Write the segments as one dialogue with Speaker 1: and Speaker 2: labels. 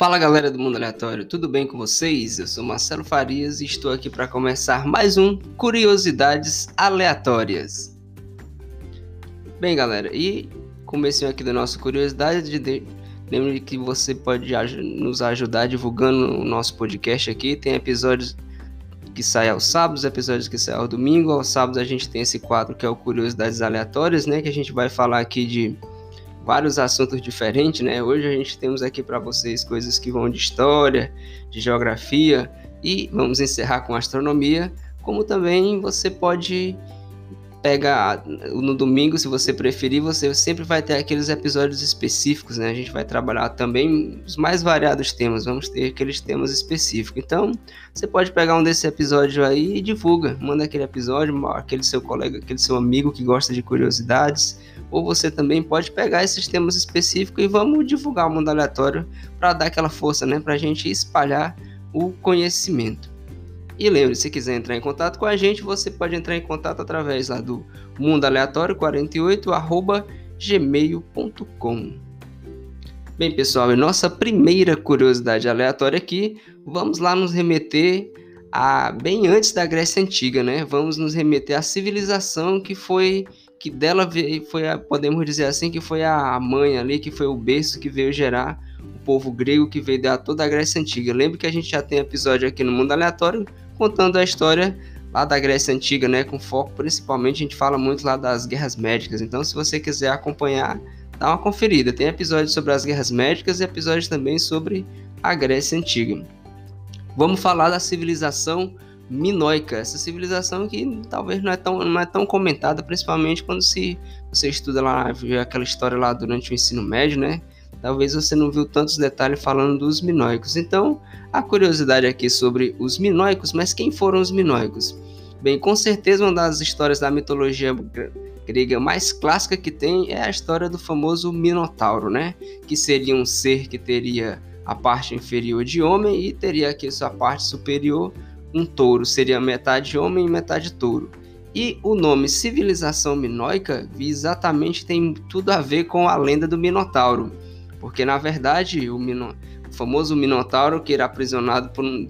Speaker 1: Fala galera do Mundo Aleatório, tudo bem com vocês? Eu sou Marcelo Farias e estou aqui para começar mais um Curiosidades Aleatórias. Bem galera, e comecinho aqui do nosso Curiosidade, de... lembre que você pode nos ajudar divulgando o nosso podcast aqui, tem episódios que saem aos sábados, episódios que saem ao domingo, aos sábados a gente tem esse quadro que é o Curiosidades Aleatórias, né, que a gente vai falar aqui de vários assuntos diferentes, né? Hoje a gente temos aqui para vocês coisas que vão de história, de geografia e vamos encerrar com astronomia, como também você pode pegar no domingo, se você preferir, você sempre vai ter aqueles episódios específicos, né? A gente vai trabalhar também os mais variados temas, vamos ter aqueles temas específicos. Então, você pode pegar um desse episódio aí e divulga, manda aquele episódio, aquele seu colega, aquele seu amigo que gosta de curiosidades, ou você também pode pegar esses temas específicos e vamos divulgar o mundo aleatório para dar aquela força, né, para a gente espalhar o conhecimento. E lembre, se quiser entrar em contato com a gente, você pode entrar em contato através lá do mundoaleatório48@gmail.com. Bem, pessoal, em nossa primeira curiosidade aleatória aqui, vamos lá nos remeter a bem antes da Grécia antiga, né? Vamos nos remeter à civilização que foi que dela veio, foi a, podemos dizer assim, que foi a mãe ali, que foi o berço que veio gerar o povo grego que veio dar toda a Grécia Antiga. Lembra que a gente já tem episódio aqui no Mundo Aleatório contando a história lá da Grécia Antiga, né? Com foco principalmente, a gente fala muito lá das guerras médicas. Então, se você quiser acompanhar, dá uma conferida. Tem episódios sobre as guerras médicas e episódios também sobre a Grécia Antiga. Vamos falar da civilização minoica, essa civilização que talvez não é tão, não é tão comentada, principalmente quando se você estuda lá, vê aquela história lá durante o ensino médio, né? Talvez você não viu tantos detalhes falando dos minoicos. Então, a curiosidade aqui sobre os minoicos, mas quem foram os minoicos? Bem, com certeza uma das histórias da mitologia grega mais clássica que tem é a história do famoso Minotauro, né? Que seria um ser que teria a parte inferior de homem e teria aqui sua parte superior um touro seria metade homem e metade touro. E o nome civilização minoica exatamente tem tudo a ver com a lenda do Minotauro, porque na verdade o, Mino... o famoso Minotauro que era aprisionado por um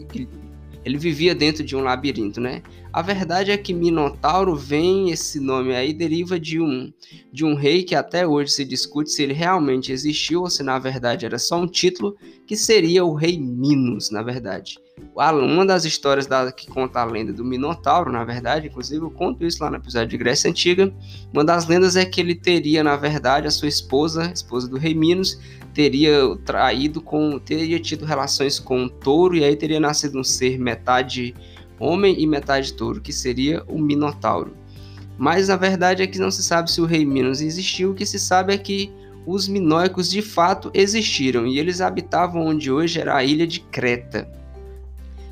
Speaker 1: ele vivia dentro de um labirinto, né? A verdade é que Minotauro vem, esse nome aí deriva de um de um rei que até hoje se discute se ele realmente existiu ou se na verdade era só um título, que seria o rei Minos, na verdade. Uma das histórias da, que conta a lenda do Minotauro, na verdade, inclusive eu conto isso lá no episódio de Grécia Antiga. Uma das lendas é que ele teria, na verdade, a sua esposa, esposa do rei Minos, teria traído com, teria tido relações com um touro e aí teria nascido um ser metade homem e metade touro, que seria o Minotauro. Mas a verdade é que não se sabe se o rei Minos existiu, o que se sabe é que os minóicos de fato existiram e eles habitavam onde hoje era a ilha de Creta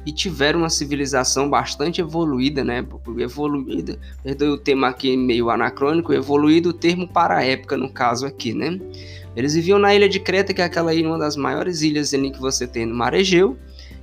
Speaker 1: e tiveram uma civilização bastante evoluída, né? Evoluída, perdoe o tema aqui meio anacrônico, evoluído o termo para a época, no caso aqui, né? Eles viviam na ilha de Creta, que é aquela ilha, uma das maiores ilhas ali que você tem no Mar Egeu,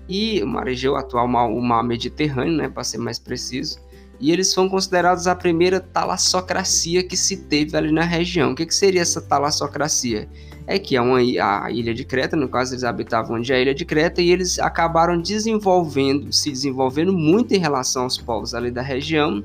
Speaker 1: e o Mar Egeu atual, o Mar Mediterrâneo, né, para ser mais preciso. E eles são considerados a primeira talassocracia que se teve ali na região. O que, que seria essa talassocracia? é que é uma, a ilha de Creta, no caso eles habitavam onde é a ilha de Creta, e eles acabaram desenvolvendo, se desenvolvendo muito em relação aos povos ali da região,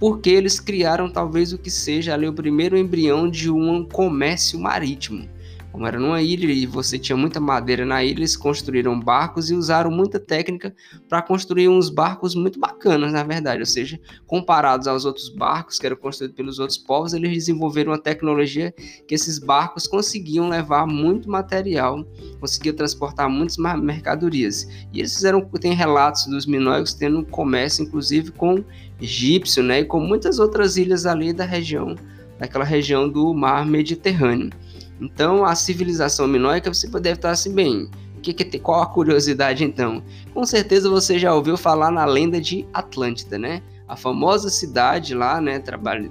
Speaker 1: porque eles criaram talvez o que seja ali o primeiro embrião de um comércio marítimo. Como era numa ilha e você tinha muita madeira na ilha, eles construíram barcos e usaram muita técnica para construir uns barcos muito bacanas, na verdade. Ou seja, comparados aos outros barcos que eram construídos pelos outros povos, eles desenvolveram uma tecnologia que esses barcos conseguiam levar muito material, conseguiam transportar muitas mercadorias. E eles fizeram, tem relatos dos minoicos tendo comércio, inclusive com egípcio, né, e com muitas outras ilhas ali da região, daquela região do mar Mediterrâneo. Então, a civilização minoica, você deve estar assim, bem, que, que, qual a curiosidade então? Com certeza você já ouviu falar na lenda de Atlântida, né? A famosa cidade lá, né? Trabalho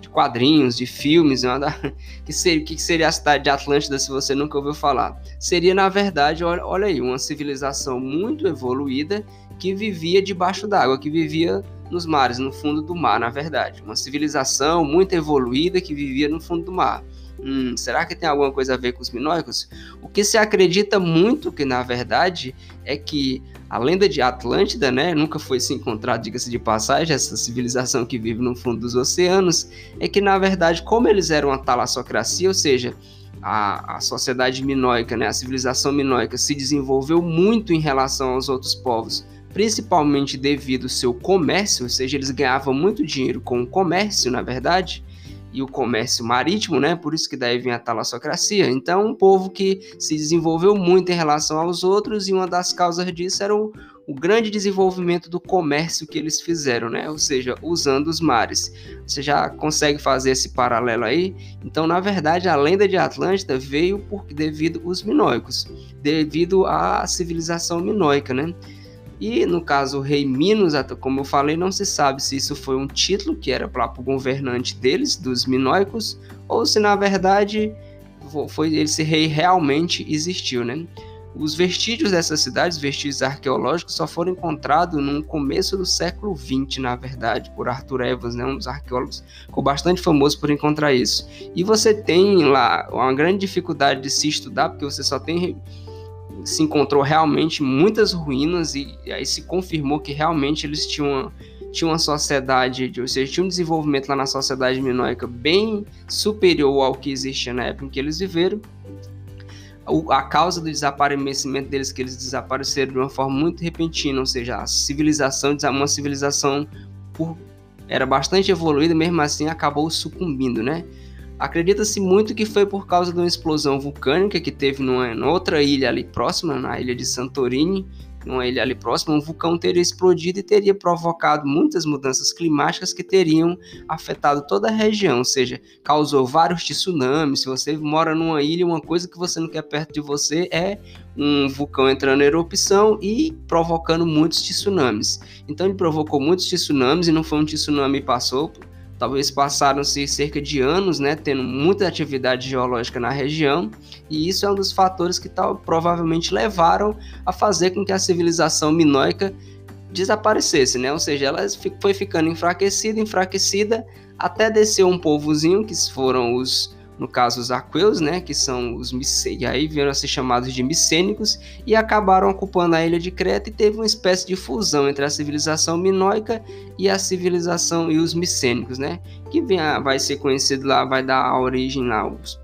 Speaker 1: de quadrinhos, de filmes, né? que seria, que seria a cidade de Atlântida se você nunca ouviu falar? Seria, na verdade, olha, olha aí, uma civilização muito evoluída que vivia debaixo d'água, que vivia nos mares, no fundo do mar, na verdade. Uma civilização muito evoluída que vivia no fundo do mar. Hum, será que tem alguma coisa a ver com os minóicos? O que se acredita muito que, na verdade, é que a lenda de Atlântida, né, nunca foi se encontrado, diga-se de passagem, essa civilização que vive no fundo dos oceanos, é que, na verdade, como eles eram uma talassocracia, ou seja, a, a sociedade minóica, né, a civilização minóica se desenvolveu muito em relação aos outros povos, principalmente devido ao seu comércio, ou seja, eles ganhavam muito dinheiro com o comércio, na verdade, e o comércio marítimo, né? Por isso que daí vem a talassocracia. Então, um povo que se desenvolveu muito em relação aos outros e uma das causas disso era o, o grande desenvolvimento do comércio que eles fizeram, né? Ou seja, usando os mares. Você já consegue fazer esse paralelo aí? Então, na verdade, a lenda de Atlântida veio por devido aos minóicos, devido à civilização minóica, né? E no caso, o rei Minos, como eu falei, não se sabe se isso foi um título que era para o governante deles, dos minoicos, ou se na verdade foi esse rei realmente existiu, né? Os vestígios dessas cidades, vestígios arqueológicos, só foram encontrados no começo do século XX, na verdade, por Arthur Evans, né, um dos arqueólogos, ficou bastante famoso por encontrar isso. E você tem lá uma grande dificuldade de se estudar, porque você só tem se encontrou realmente muitas ruínas e aí se confirmou que realmente eles tinham, tinham uma sociedade, ou seja, tinha um desenvolvimento lá na sociedade minoica bem superior ao que existia na época em que eles viveram. A causa do desaparecimento deles, que eles desapareceram de uma forma muito repentina, ou seja, a civilização, uma civilização por, era bastante evoluída, mesmo assim acabou sucumbindo, né? Acredita-se muito que foi por causa de uma explosão vulcânica que teve numa, numa outra ilha ali próxima, na ilha de Santorini, numa ilha ali próxima, um vulcão teria explodido e teria provocado muitas mudanças climáticas que teriam afetado toda a região, ou seja, causou vários tsunamis. Se você mora numa ilha, uma coisa que você não quer perto de você é um vulcão entrando em erupção e provocando muitos tsunamis. Então ele provocou muitos tsunamis e não foi um tsunami que passou Talvez passaram-se cerca de anos, né, tendo muita atividade geológica na região, e isso é um dos fatores que tal, provavelmente levaram a fazer com que a civilização minoica desaparecesse, né? Ou seja, ela foi ficando enfraquecida, enfraquecida, até descer um povozinho, que foram os no caso os aqueus, né, que são os micênicos, aí vieram a ser chamados de micênicos e acabaram ocupando a ilha de Creta e teve uma espécie de fusão entre a civilização minoica e a civilização e os micênicos, né, que vem a, vai ser conhecido lá, vai dar origem lá os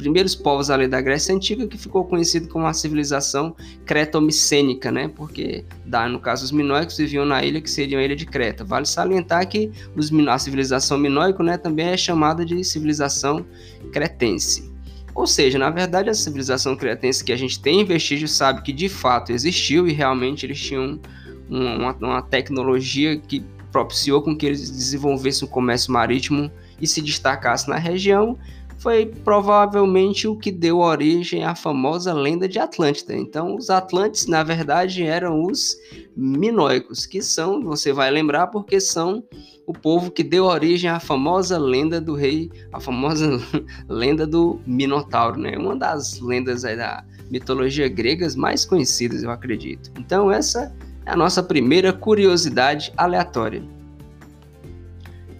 Speaker 1: primeiros povos ali da Grécia Antiga, que ficou conhecido como a civilização cretomicênica, né? Porque, dá, no caso, os minoicos viviam na ilha que seria a ilha de Creta. Vale salientar que os, a civilização minoica né, também é chamada de civilização cretense. Ou seja, na verdade, a civilização cretense que a gente tem vestígio sabe que de fato existiu e realmente eles tinham uma, uma tecnologia que propiciou com que eles desenvolvessem um comércio marítimo e se destacassem na região, foi provavelmente o que deu origem à famosa lenda de Atlântida. Então, os Atlantes, na verdade, eram os minoicos, que são, você vai lembrar, porque são o povo que deu origem à famosa lenda do rei, a famosa lenda do Minotauro, né? Uma das lendas da mitologia gregas mais conhecidas, eu acredito. Então, essa é a nossa primeira curiosidade aleatória.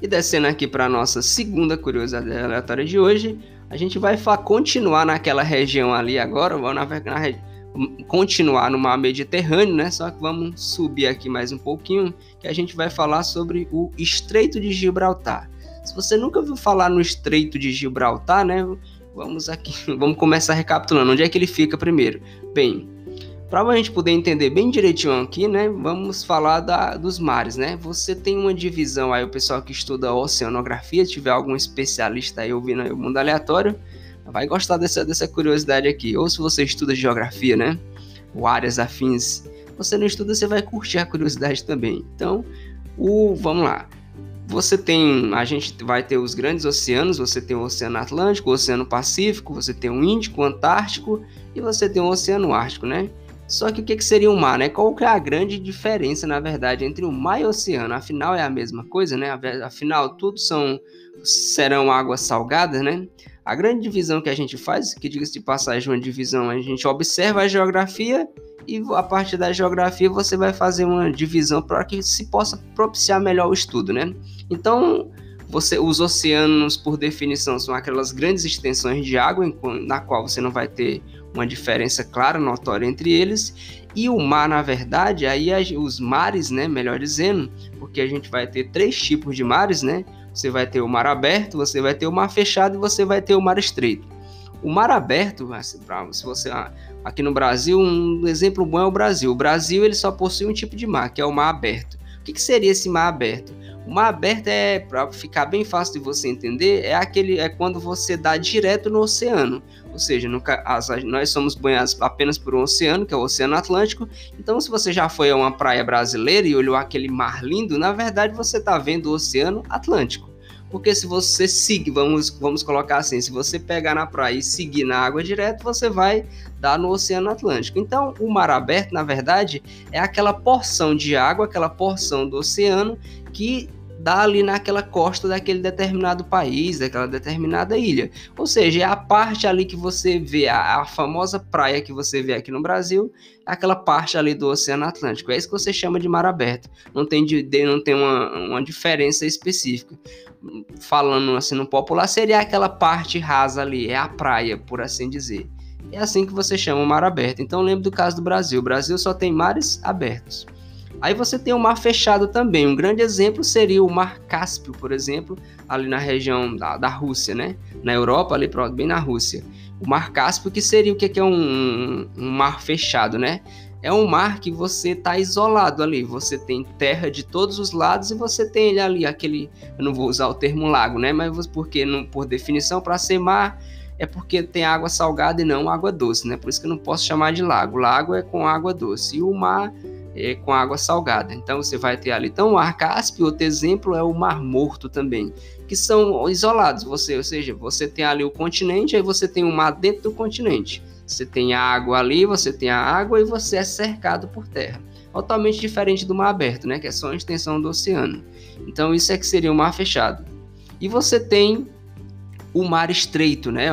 Speaker 1: E descendo aqui para nossa segunda curiosidade aleatória de hoje, a gente vai continuar naquela região ali agora, vamos na, na, continuar no mar Mediterrâneo, né? Só que vamos subir aqui mais um pouquinho, que a gente vai falar sobre o Estreito de Gibraltar. Se você nunca ouviu falar no Estreito de Gibraltar, né? Vamos aqui, vamos começar recapitulando. Onde é que ele fica primeiro? Bem, para a gente poder entender bem direitinho aqui, né, vamos falar da, dos mares, né? Você tem uma divisão aí, o pessoal que estuda oceanografia, tiver algum especialista aí ouvindo aí o mundo aleatório, vai gostar dessa, dessa curiosidade aqui. Ou se você estuda geografia, né, ou áreas afins, você não estuda, você vai curtir a curiosidade também. Então, o, vamos lá. Você tem, a gente vai ter os grandes oceanos, você tem o Oceano Atlântico, o Oceano Pacífico, você tem o Índico, o Antártico e você tem o Oceano Ártico, né? Só que o que, seria o mar, né? Qual que é a grande diferença, na verdade, entre o mar e o oceano? Afinal, é a mesma coisa, né? Afinal, tudo são serão águas salgadas, né? A grande divisão que a gente faz, que diga-se de passagem, uma divisão, a gente observa a geografia e a partir da geografia você vai fazer uma divisão para que se possa propiciar melhor o estudo, né? Então, você, os oceanos, por definição, são aquelas grandes extensões de água em, na qual você não vai ter uma diferença clara, notória entre eles. E o mar, na verdade, aí os mares, né, melhor dizendo, porque a gente vai ter três tipos de mares, né? Você vai ter o mar aberto, você vai ter o mar fechado e você vai ter o mar estreito. O mar aberto, se você ah, aqui no Brasil, um exemplo bom é o Brasil. O Brasil ele só possui um tipo de mar, que é o mar aberto. O que, que seria esse mar aberto? O mar aberto é, para ficar bem fácil de você entender, é aquele é quando você dá direto no oceano. Ou seja, as, nós somos banhados apenas por um oceano, que é o Oceano Atlântico. Então, se você já foi a uma praia brasileira e olhou aquele mar lindo, na verdade você está vendo o Oceano Atlântico. Porque se você seguir, vamos, vamos colocar assim, se você pegar na praia e seguir na água direto, você vai dar no Oceano Atlântico. Então, o mar aberto, na verdade, é aquela porção de água, aquela porção do oceano que dá ali naquela costa daquele determinado país, daquela determinada ilha. Ou seja, é a parte ali que você vê, a, a, famosa praia que você vê aqui no Brasil, aquela parte ali do Oceano Atlântico. É isso que você chama de mar aberto. Não tem, de, não tem uma, uma diferença específica. Falando assim no popular, seria aquela parte rasa ali, é a praia, por assim dizer. É assim que você chama o mar aberto. Então lembre do caso do Brasil. O Brasil só tem mares abertos. Aí você tem o mar fechado também. Um grande exemplo seria o mar Cáspio, por exemplo, ali na região da, da Rússia, né? Na Europa, ali bem na Rússia. O mar Cáspio, que seria o que é um, um mar fechado, né? É um mar que você está isolado ali. Você tem terra de todos os lados e você tem ele ali, aquele. Eu não vou usar o termo lago, né? Mas porque, não, por definição, para ser mar, é porque tem água salgada e não água doce, né? Por isso que eu não posso chamar de lago. Lago é com água doce. E o mar é, com água salgada. Então você vai ter ali. Então o Mar Cáspio, outro exemplo é o Mar Morto também, que são isolados. Você, ou seja, você tem ali o continente, aí você tem o mar dentro do continente. Você tem a água ali, você tem a água e você é cercado por terra. Totalmente diferente do mar aberto, né? Que é só a extensão do oceano. Então isso é que seria o mar fechado. E você tem o mar estreito, né?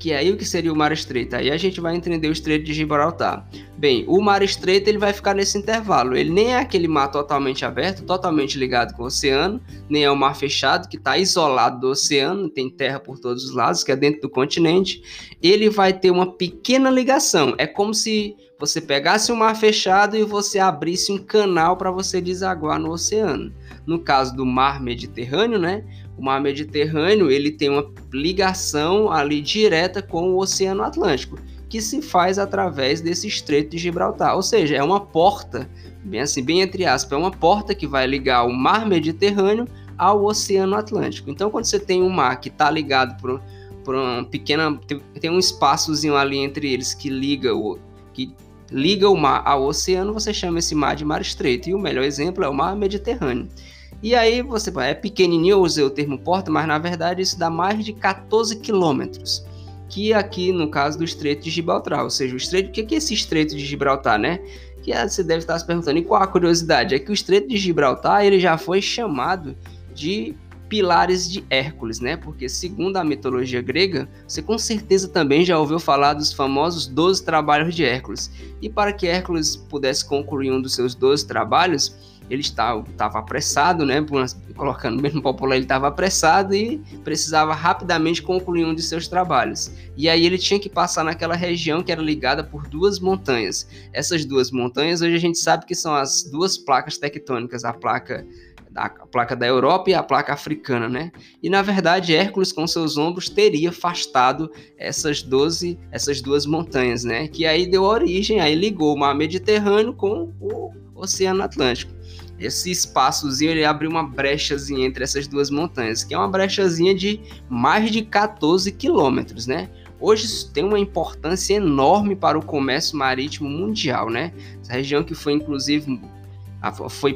Speaker 1: Que é aí o que seria o mar estreito? Aí a gente vai entender o estreito de Gibraltar. Bem, o mar estreito ele vai ficar nesse intervalo. Ele nem é aquele mar totalmente aberto, totalmente ligado com o oceano, nem é o mar fechado que está isolado do oceano, tem terra por todos os lados, que é dentro do continente. Ele vai ter uma pequena ligação. É como se você pegasse o mar fechado e você abrisse um canal para você desaguar no oceano. No caso do mar Mediterrâneo, né? O mar Mediterrâneo ele tem uma ligação ali direta com o Oceano Atlântico, que se faz através desse Estreito de Gibraltar. Ou seja, é uma porta, bem assim, bem entre aspas, é uma porta que vai ligar o mar Mediterrâneo ao Oceano Atlântico. Então, quando você tem um mar que está ligado por, por uma pequena, tem, tem um espaçozinho ali entre eles que liga o que liga o mar ao oceano, você chama esse mar de mar estreito. E o melhor exemplo é o mar Mediterrâneo. E aí você é pequenininho, eu usei o termo porta, mas na verdade isso dá mais de 14 quilômetros. Que aqui no caso do Estreito de Gibraltar, ou seja, o Estreito, o que é esse Estreito de Gibraltar, né? Que você deve estar se perguntando, e qual a curiosidade? É que o Estreito de Gibraltar ele já foi chamado de pilares de Hércules, né? Porque segundo a mitologia grega, você com certeza também já ouviu falar dos famosos 12 trabalhos de Hércules. E para que Hércules pudesse concluir um dos seus 12 trabalhos, ele estava, apressado, né? Colocando mesmo popular, ele estava apressado e precisava rapidamente concluir um de seus trabalhos. E aí ele tinha que passar naquela região que era ligada por duas montanhas. Essas duas montanhas, hoje a gente sabe que são as duas placas tectônicas, a placa a placa da Europa e a placa africana, né? E na verdade Hércules com seus ombros teria afastado essas 12, essas duas montanhas, né? Que aí deu origem, aí ligou o mar Mediterrâneo com o Oceano Atlântico esse espaçozinho ele abre uma brechazinha entre essas duas montanhas, que é uma brechazinha de mais de 14 quilômetros, né? Hoje tem uma importância enorme para o comércio marítimo mundial, né? Essa região que foi inclusive foi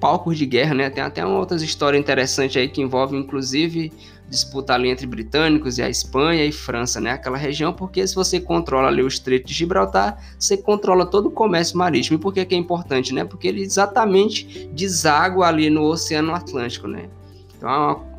Speaker 1: palco de guerra, né? Tem até uma outra história interessante aí que envolve inclusive disputa ali entre britânicos e a Espanha e França, né? Aquela região, porque se você controla ali o Estreito de Gibraltar, você controla todo o comércio marítimo. E por que, que é importante, né? Porque ele exatamente deságua ali no Oceano Atlântico, né? Então, é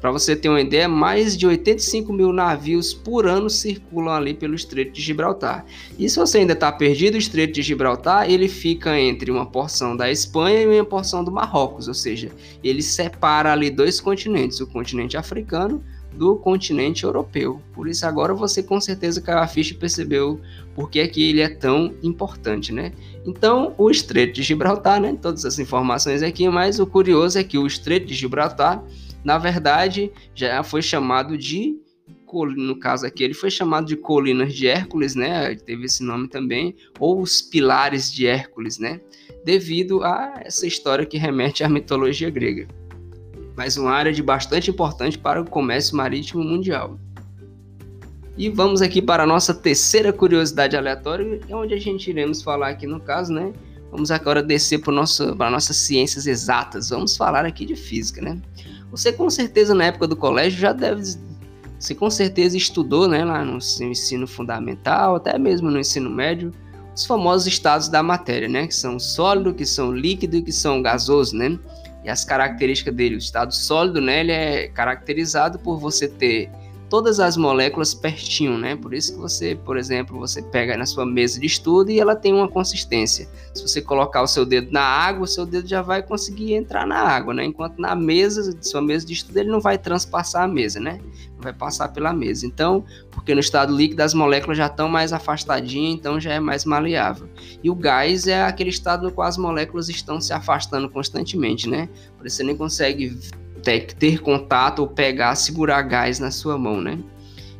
Speaker 1: Para você ter uma ideia, mais de 85 mil navios por ano circulam ali pelo Estreito de Gibraltar. E se você ainda está perdido, o Estreito de Gibraltar ele fica entre uma porção da Espanha e uma porção do Marrocos, ou seja, ele separa ali dois continentes, o continente africano do continente europeu. Por isso agora você com certeza caiu a ficha e percebeu por que, é que ele é tão importante, né? Então, o Estreito de Gibraltar, né? Todas as informações aqui, mas o curioso é que o Estreito de Gibraltar na verdade, já foi chamado de no caso aqui, ele foi chamado de Colinas de Hércules, né? Teve esse nome também, ou os Pilares de Hércules, né? Devido a essa história que remete à mitologia grega. Mas uma área de bastante importante para o comércio marítimo mundial. E vamos aqui para a nossa terceira curiosidade aleatória, onde a gente iremos falar aqui no caso, né? Vamos agora descer para, nossas ciências exatas. Vamos falar aqui de física, né? Você com certeza na época do colégio já deve. Você com certeza estudou né, lá no ensino fundamental, até mesmo no ensino médio, os famosos estados da matéria, né? Que são sólido, que são líquido e que são gasoso, né? E as características dele, o estado sólido, né? Ele é caracterizado por você ter todas as moléculas pertinho, né? Por isso que você, por exemplo, você pega na sua mesa de estudo e ela tem uma consistência. Se você colocar o seu dedo na água, o seu dedo já vai conseguir entrar na água, né? Enquanto na mesa, sua mesa de estudo, ele não vai transpassar a mesa, né? Não vai passar pela mesa. Então, porque no estado líquido as moléculas já estão mais afastadinhas, então já é mais maleável. E o gás é aquele estado no qual as moléculas estão se afastando constantemente, né? Por isso você nem consegue ter, ter contato ou pegar, segurar gás na sua mão, né?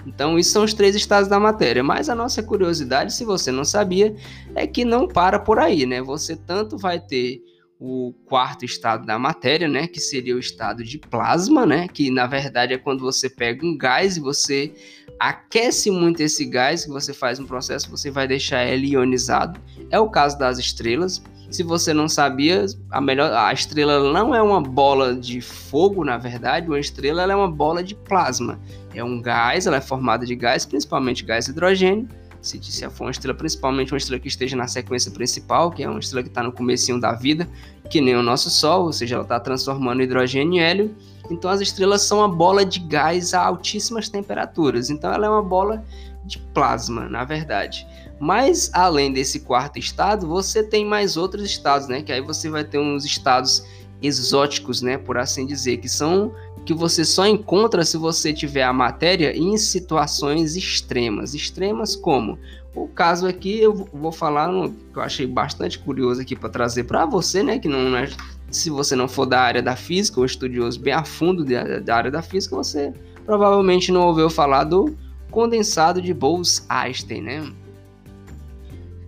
Speaker 1: Então, isso são os três estados da matéria. Mas a nossa curiosidade, se você não sabia, é que não para por aí, né? Você tanto vai ter o quarto estado da matéria, né, que seria o estado de plasma, né, que na verdade é quando você pega um gás e você aquece muito esse gás, que você faz um processo, você vai deixar ele ionizado. É o caso das estrelas. Se você não sabia, a melhor a estrela não é uma bola de fogo, na verdade, uma estrela é uma bola de plasma. É um gás, ela é formada de gás, principalmente gás hidrogênio. Se, se for uma estrela, principalmente uma estrela que esteja na sequência principal, que é uma estrela que está no comecinho da vida, que nem o nosso Sol, ou seja, ela está transformando hidrogênio em hélio. Então as estrelas são uma bola de gás a altíssimas temperaturas. Então ela é uma bola de plasma, na verdade. Mas além desse quarto estado, você tem mais outros estados, né? Que aí você vai ter uns estados exóticos, né, por assim dizer, que são que você só encontra se você tiver a matéria em situações extremas. Extremas como? O caso aqui eu vou falar no, que eu achei bastante curioso aqui para trazer para você, né, que não é, se você não for da área da física ou estudioso bem a fundo da, da área da física, você provavelmente não ouviu falar do condensado de Bose-Einstein, né?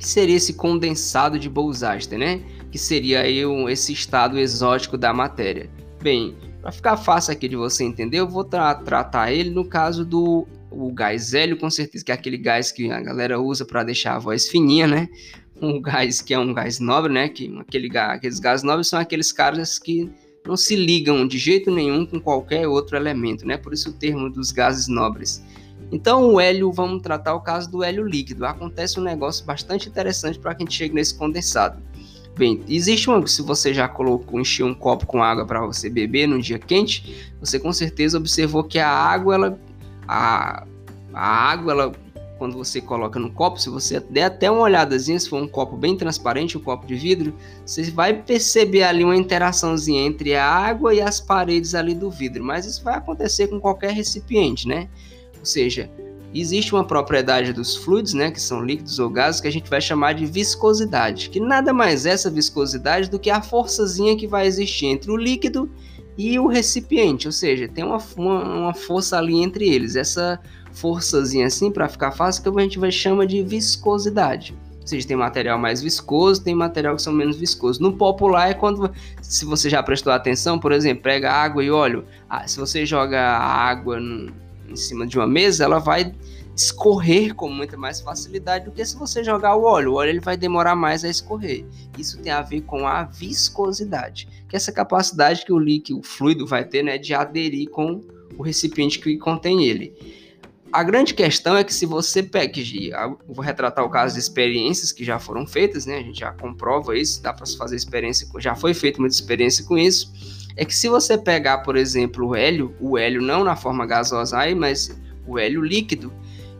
Speaker 1: que seria esse condensado de Bose-Einstein, né? Que seria aí um, esse estado exótico da matéria. Bem, para ficar fácil aqui de você entender, eu vou tra tratar ele no caso do o gás hélio, com certeza, que é aquele gás que a galera usa para deixar a voz fininha, né? Um gás que é um gás nobre, né? Que aquele aqueles gases nobres são aqueles caras que não se ligam de jeito nenhum com qualquer outro elemento, né? Por isso o termo dos gases nobres. Então, o hélio, vamos tratar o caso do hélio líquido. Acontece um negócio bastante interessante para que a gente chegue nesse condensado. Bem, existe uma. Se você já colocou, encheu um copo com água para você beber num dia quente, você com certeza observou que a água, ela. A, a água, ela. Quando você coloca no copo, se você der até uma olhadazinha, se for um copo bem transparente, um copo de vidro, você vai perceber ali uma interaçãozinha entre a água e as paredes ali do vidro. Mas isso vai acontecer com qualquer recipiente, né? Ou seja, existe uma propriedade dos fluidos, né, que são líquidos ou gases, que a gente vai chamar de viscosidade, que nada mais é essa viscosidade do que a forçazinha que vai existir entre o líquido e o recipiente, ou seja, tem uma, uma, uma força ali entre eles. Essa forçazinha assim, para ficar fácil, que a gente vai chamar de viscosidade. Ou seja, tem material mais viscoso, tem material que são menos viscoso. No popular é quando, se você já prestou atenção, por exemplo, pega água e óleo. Ah, se você joga água em cima de uma mesa, ela vai escorrer com muita mais facilidade do que se você jogar o óleo. O óleo ele vai demorar mais a escorrer. Isso tem a ver com a viscosidade, que é essa capacidade que o líquido, o fluido vai ter, né, de aderir com o recipiente que contém ele. A grande questão é que se você pega, vou retratar o caso de experiências que já foram feitas, né? A gente já comprova isso, dá para fazer experiência, já foi feita muita experiência com isso é que se você pegar, por exemplo, o hélio, o hélio não na forma gasosa aí, mas o hélio líquido,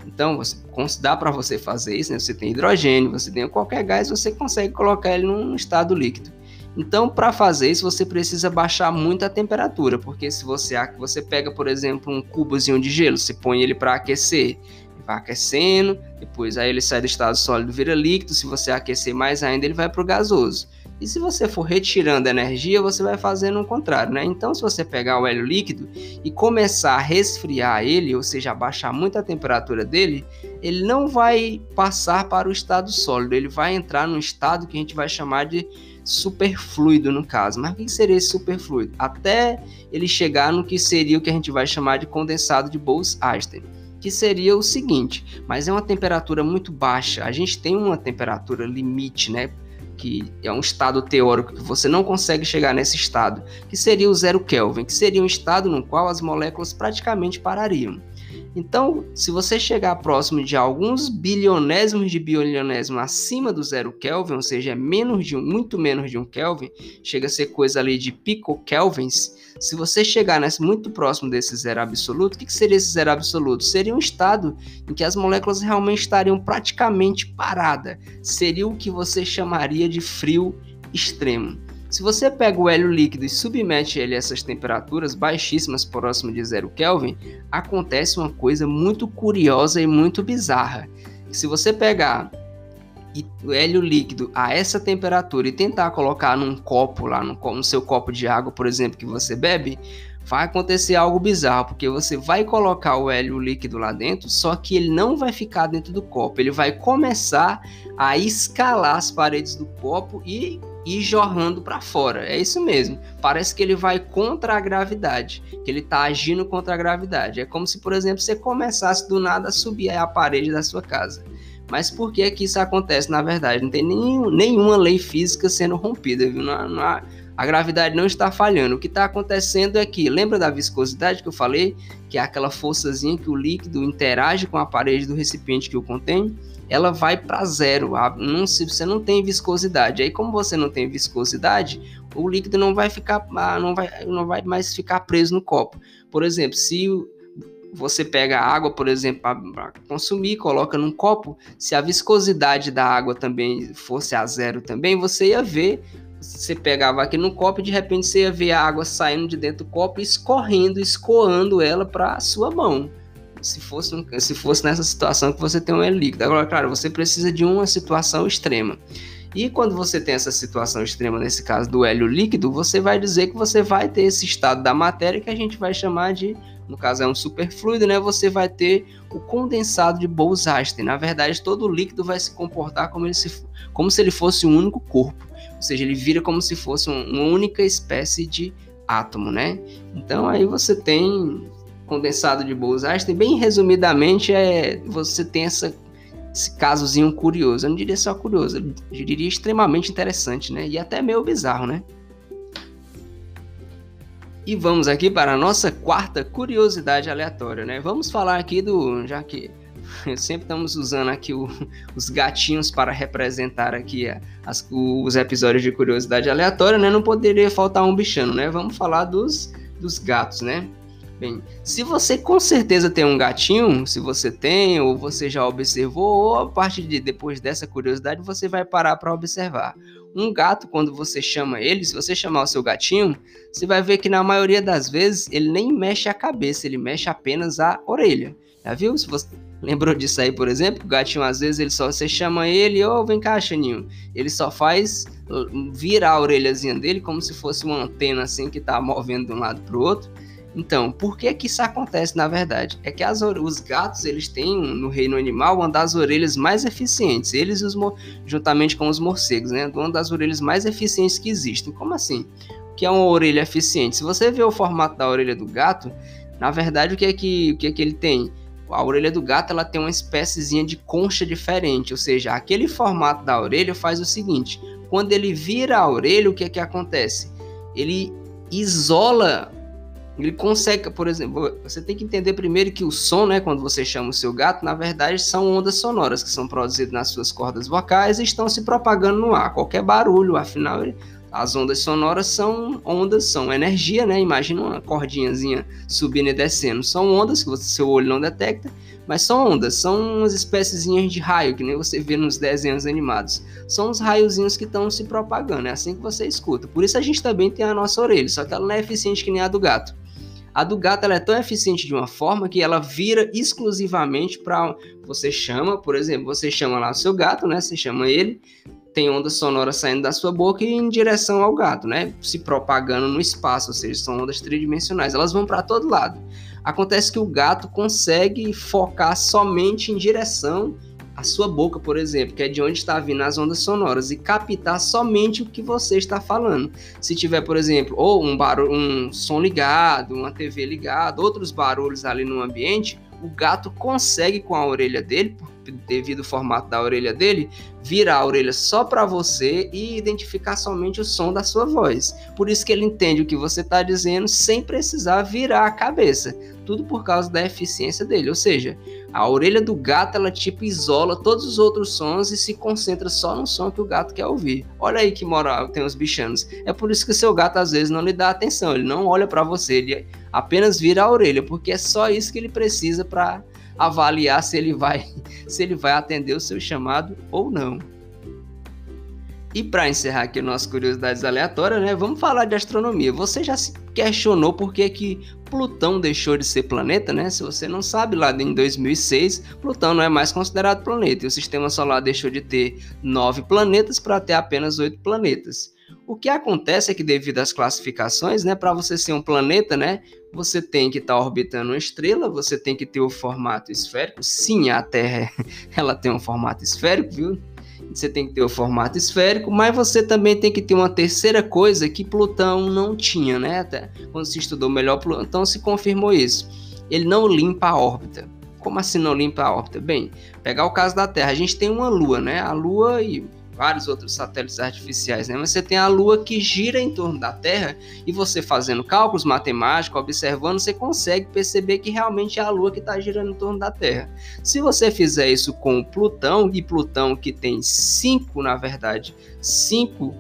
Speaker 1: então, você, dá para você fazer isso, né? Você tem hidrogênio, você tem qualquer gás, você consegue colocar ele num estado líquido. Então, para fazer isso, você precisa baixar muito a temperatura, porque se você, você pega, por exemplo, um cubozinho de gelo, você põe ele para aquecer, vai aquecendo, depois aí ele sai do estado sólido, vira líquido, se você aquecer mais ainda, ele vai para o gasoso. E se você for retirando energia, você vai fazendo o contrário, né? Então, se você pegar o hélio líquido e começar a resfriar ele, ou seja, abaixar muito a temperatura dele, ele não vai passar para o estado sólido, ele vai entrar num estado que a gente vai chamar de superfluido no caso. Mas o que seria esse superfluido? Até ele chegar no que seria o que a gente vai chamar de condensado de Bose-Einstein que seria o seguinte, mas é uma temperatura muito baixa. A gente tem uma temperatura limite, né? Que é um estado teórico que você não consegue chegar nesse estado, que seria o zero Kelvin, que seria um estado no qual as moléculas praticamente parariam. Então, se você chegar próximo de alguns bilionésimos de bilionésimo acima do zero Kelvin, ou seja, é menos de um, muito menos de um Kelvin, chega a ser coisa ali de picokelvins. Se você chegar nesse, muito próximo desse zero absoluto, o que, que seria esse zero absoluto? Seria um estado em que as moléculas realmente estariam praticamente paradas. Seria o que você chamaria de frio extremo. Se você pega o hélio líquido e submete ele a essas temperaturas baixíssimas, próximo de zero Kelvin, acontece uma coisa muito curiosa e muito bizarra. Se você pegar o hélio líquido a essa temperatura e tentar colocar num copo lá, no, no seu copo de água, por exemplo, que você bebe, vai acontecer algo bizarro, porque você vai colocar o hélio líquido lá dentro, só que ele não vai ficar dentro do copo, ele vai começar a escalar as paredes do copo e ir jorrando para fora. É isso mesmo. Parece que ele vai contra a gravidade, que ele está agindo contra a gravidade. É como se, por exemplo, você começasse do nada a subir a parede da sua casa. Mas por que que isso acontece? Na verdade, não tem nenhum, nenhuma lei física sendo rompida, viu? Não, não, a gravidade não está falhando. O que está acontecendo é que, lembra da viscosidade que eu falei? Que é aquela forçazinha que o líquido interage com a parede do recipiente que o contém? Ela vai para zero. Não, se você não tem viscosidade, aí como você não tem viscosidade, o líquido não vai ficar, ah, não vai, não vai mais ficar preso no copo. Por exemplo, se você pega água, por exemplo, para consumir, coloca num copo, se a viscosidade da água também fosse a zero também, você ia ver, você pegava aqui no copo e de repente você ia ver a água saindo de dentro do copo escorrendo, escoando ela para a sua mão se fosse, se fosse nessa situação que você tem um hélio líquido. Agora, claro, você precisa de uma situação extrema. E quando você tem essa situação extrema, nesse caso do hélio líquido, você vai dizer que você vai ter esse estado da matéria que a gente vai chamar de, no caso é um superfluido, né? Você vai ter o condensado de Bose-Einstein. Na verdade, todo líquido vai se comportar como, ele se, como se ele fosse um único corpo. Ou seja, ele vira como se fosse um, uma única espécie de átomo, né? Então aí você tem condensado de Bose-Einstein, bem resumidamente, é você tem essa, esse casozinho curioso. Eu não diria só curioso, eu diria extremamente interessante, né? E até meio bizarro, né? E vamos aqui para a nossa quarta curiosidade aleatória, né? Vamos falar aqui do, já que sempre estamos usando aqui o, os gatinhos para representar aqui as, os episódios de curiosidade aleatória, né? Não poderia faltar um bichano, né? Vamos falar dos, dos gatos, né? Bem, se você com certeza tem um gatinho, se você tem ou você já observou, ou a partir de depois dessa curiosidade você vai parar para observar. Um gato, quando você chama ele, se você chamar o seu gatinho, você vai ver que na maioria das vezes ele nem mexe a cabeça, ele mexe apenas a orelha. Já viu? Se você lembrou disso aí, por exemplo, o gatinho às vezes ele só você chama ele, ô, oh, vem cá, Chaninho. Ele só faz uh, virar a orelhazinha dele como se fosse uma antena assim que tá movendo de um lado para o outro. Então, por que que isso acontece na verdade? É que as, os gatos eles têm no reino animal uma das orelhas mais eficientes. Eles os, juntamente com os morcegos, né? Uma das orelhas mais eficientes que existem. Como assim? O que é uma orelha eficiente? Se você vê o formato da orelha do gato, na verdade o que é que o que é que ele tem? A orelha do gato ela tem uma espéciezinha de concha diferente, ou seja, aquele formato da orelha faz o seguinte: quando ele vira a orelha, o que é que acontece? Ele isola ele consegue, por exemplo, você tem que entender primeiro que o som, né, quando você chama o seu gato, na verdade são ondas sonoras que são produzidas nas suas cordas vocais e estão se propagando no ar. Qualquer barulho, afinal, As ondas sonoras são ondas, são energia, né? Imagina uma cordinhazinha subindo e descendo. São ondas que você, seu olho não detecta, mas são ondas, são umas espécies de raio, que nem você vê nos desenhos animados. São os raiozinhos que estão se propagando, é assim que você escuta. Por isso a gente também tem a nossa orelha, só que ela não é eficiente que nem a do gato. A do gato é tão eficiente de uma forma que ela vira exclusivamente para você chama, por exemplo, você chama lá o seu gato, né? Você chama ele, tem onda sonora saindo da sua boca e em direção ao gato, né? Se propagando no espaço, ou seja, são ondas tridimensionais. Elas vão para todo lado. Acontece que o gato consegue focar somente em direção à sua boca, por exemplo, que é de onde está vindo as ondas sonoras, e captar somente o que você está falando. Se tiver, por exemplo, ou um barulho, um som ligado, uma TV ligada, outros barulhos ali no ambiente, o gato consegue com a orelha dele, devido ao formato da orelha dele, virar a orelha só para você e identificar somente o som da sua voz. Por isso que ele entende o que você está dizendo sem precisar virar a cabeça. Tudo por causa da eficiência dele. Ou seja, a orelha do gato ela tipo isola todos os outros sons e se concentra só no som que o gato quer ouvir. Olha aí que moral tem os bichanos. É por isso que seu gato às vezes não lhe dá atenção, ele não olha para você, ele apenas vira a orelha, porque é só isso que ele precisa para avaliar se ele vai se ele vai atender o seu chamado ou não. E para encerrar aqui nossas curiosidades aleatórias, né, vamos falar de astronomia. Você já se questionou por que, que Plutão deixou de ser planeta, né? Se você não sabe, lá em 2006, Plutão não é mais considerado planeta e o Sistema Solar deixou de ter nove planetas para ter apenas oito planetas. O que acontece é que devido às classificações, né, para você ser um planeta, né, você tem que estar tá orbitando uma estrela, você tem que ter o formato esférico. Sim, a Terra ela tem um formato esférico, viu? Você tem que ter o formato esférico, mas você também tem que ter uma terceira coisa que Plutão não tinha, né? Até quando se estudou melhor Plutão se confirmou isso. Ele não limpa a órbita. Como assim não limpa a órbita? Bem, pegar o caso da Terra, a gente tem uma Lua, né? A Lua e vários outros satélites artificiais, né? Mas você tem a Lua que gira em torno da Terra e você fazendo cálculos matemáticos, observando, você consegue perceber que realmente é a Lua que está girando em torno da Terra. Se você fizer isso com Plutão, e Plutão que tem cinco, na verdade, cinco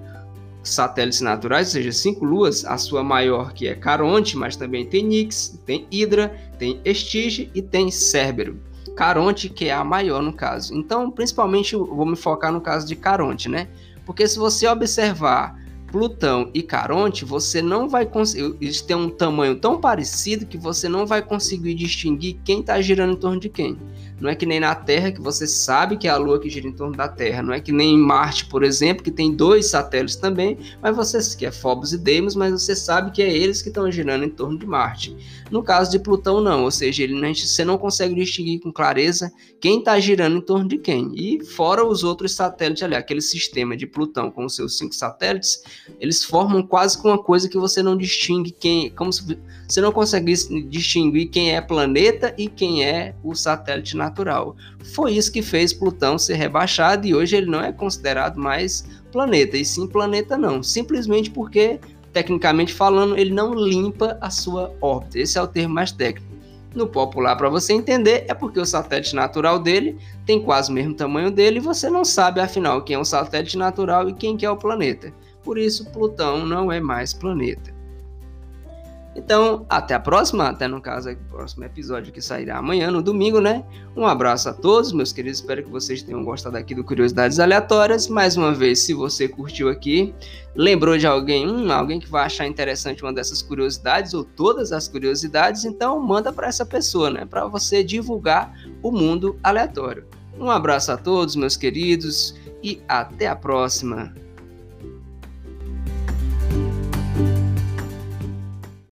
Speaker 1: satélites naturais, ou seja, cinco luas, a sua maior que é Caronte, mas também tem Nix, tem Hidra, tem Estige e tem Cérbero. Caronte, que é a maior no caso. Então, principalmente, vou me focar no caso de Caronte, né? Porque se você observar Plutão e Caronte, você não vai conseguir. Eles têm um tamanho tão parecido que você não vai conseguir distinguir quem está girando em torno de quem. Não é que nem na Terra, que você sabe que é a Lua que gira em torno da Terra. Não é que nem em Marte, por exemplo, que tem dois satélites também, mas você que é Phobos e Deimos, mas você sabe que é eles que estão girando em torno de Marte. No caso de Plutão, não. Ou seja, ele, você não consegue distinguir com clareza quem está girando em torno de quem. E fora os outros satélites ali, aquele sistema de Plutão com os seus cinco satélites, eles formam quase que uma coisa que você não distingue quem, como se você não consegue distinguir quem é planeta e quem é o satélite natural. Foi isso que fez Plutão ser rebaixado e hoje ele não é considerado mais planeta, e sim planeta não, simplesmente porque, tecnicamente falando, ele não limpa a sua órbita. Esse é o termo mais técnico. No popular, para você entender, é porque o satélite natural dele tem quase o mesmo tamanho dele e você não sabe, afinal, quem é o satélite natural e quem que é o planeta. Por isso, Plutão não é mais planeta. Então, até a próxima, até no caso, o próximo episódio que sairá amanhã, no domingo, né? Um abraço a todos, meus queridos. Espero que vocês tenham gostado aqui do Curiosidades Aleatórias. Mais uma vez, se você curtiu aqui, lembrou de alguém, hum, alguém que vai achar interessante uma dessas curiosidades ou todas as curiosidades, então manda para essa pessoa, né? Para você divulgar o mundo aleatório. Um abraço a todos, meus queridos, e até a próxima.